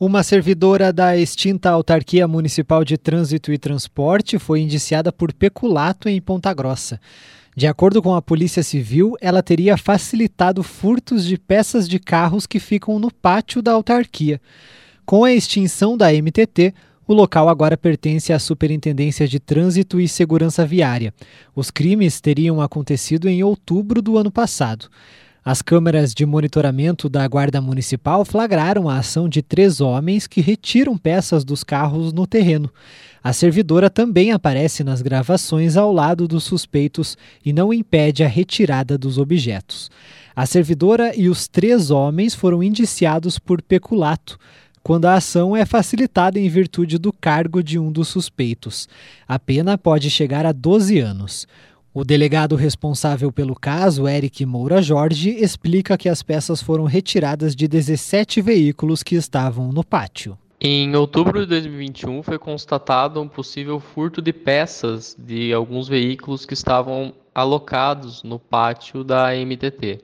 Uma servidora da extinta Autarquia Municipal de Trânsito e Transporte foi indiciada por peculato em Ponta Grossa. De acordo com a Polícia Civil, ela teria facilitado furtos de peças de carros que ficam no pátio da autarquia. Com a extinção da MTT, o local agora pertence à Superintendência de Trânsito e Segurança Viária. Os crimes teriam acontecido em outubro do ano passado. As câmeras de monitoramento da Guarda Municipal flagraram a ação de três homens que retiram peças dos carros no terreno. A servidora também aparece nas gravações ao lado dos suspeitos e não impede a retirada dos objetos. A servidora e os três homens foram indiciados por peculato quando a ação é facilitada em virtude do cargo de um dos suspeitos. A pena pode chegar a 12 anos. O delegado responsável pelo caso, Eric Moura Jorge, explica que as peças foram retiradas de 17 veículos que estavam no pátio. Em outubro de 2021 foi constatado um possível furto de peças de alguns veículos que estavam alocados no pátio da MTT.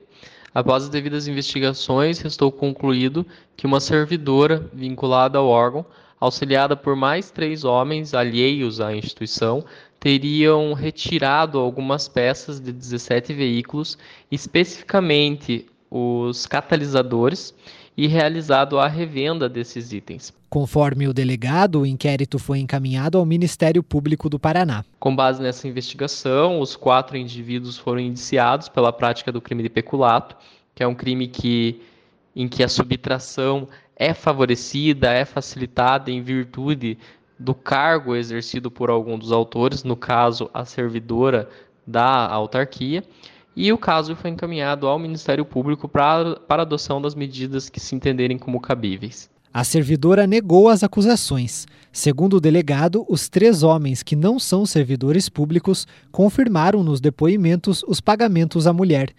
Após as devidas investigações, restou concluído que uma servidora vinculada ao órgão, auxiliada por mais três homens alheios à instituição, teriam retirado algumas peças de 17 veículos, especificamente os catalisadores, e realizado a revenda desses itens. Conforme o delegado, o inquérito foi encaminhado ao Ministério Público do Paraná. Com base nessa investigação, os quatro indivíduos foram indiciados pela prática do crime de peculato, que é um crime que, em que a subtração é favorecida, é facilitada em virtude do cargo exercido por algum dos autores, no caso, a servidora da autarquia, e o caso foi encaminhado ao Ministério Público para, para adoção das medidas que se entenderem como cabíveis. A servidora negou as acusações. Segundo o delegado, os três homens que não são servidores públicos confirmaram nos depoimentos os pagamentos à mulher.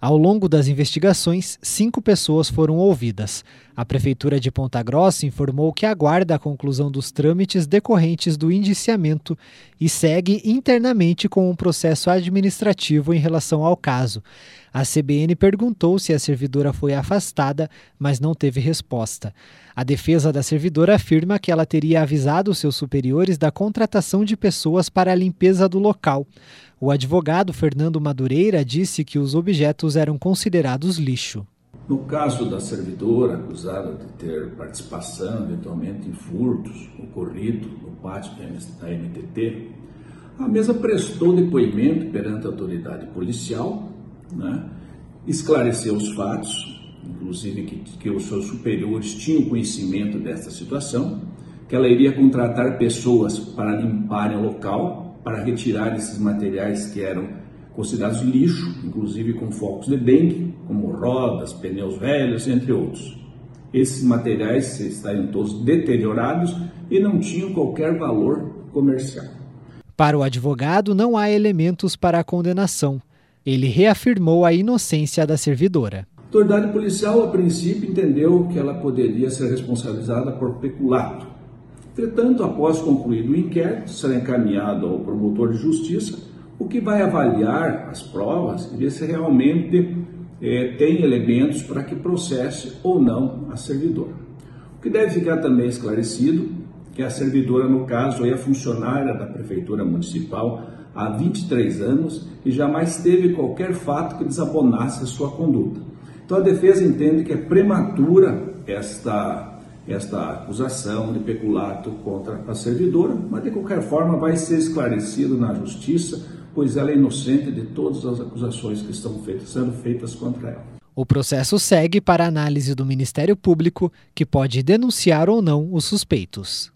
Ao longo das investigações, cinco pessoas foram ouvidas. A Prefeitura de Ponta Grossa informou que aguarda a conclusão dos trâmites decorrentes do indiciamento e segue internamente com um processo administrativo em relação ao caso. A CBN perguntou se a servidora foi afastada, mas não teve resposta. A defesa da servidora afirma que ela teria avisado seus superiores da contratação de pessoas para a limpeza do local. O advogado Fernando Madureira disse que os objetos eram considerados lixo. No caso da servidora acusada de ter participação eventualmente em furtos ocorrido no pátio da MTT, a mesa prestou depoimento perante a autoridade policial, né, esclareceu os fatos, inclusive que, que os seus superiores tinham conhecimento dessa situação, que ela iria contratar pessoas para limparem o local para retirar esses materiais que eram considerados lixo, inclusive com focos de dengue, como rodas, pneus velhos, entre outros. Esses materiais estariam todos deteriorados e não tinham qualquer valor comercial. Para o advogado, não há elementos para a condenação. Ele reafirmou a inocência da servidora. A autoridade policial, a princípio, entendeu que ela poderia ser responsabilizada por peculato, Entretanto, após concluído o inquérito, será encaminhado ao promotor de justiça, o que vai avaliar as provas e ver se realmente é, tem elementos para que processe ou não a servidora. O que deve ficar também esclarecido que a servidora, no caso, é funcionária da Prefeitura Municipal há 23 anos e jamais teve qualquer fato que desabonasse a sua conduta. Então a defesa entende que é prematura esta esta acusação de peculato contra a servidora, mas de qualquer forma vai ser esclarecido na justiça, pois ela é inocente de todas as acusações que estão feitas, sendo feitas contra ela. O processo segue para análise do Ministério Público, que pode denunciar ou não os suspeitos.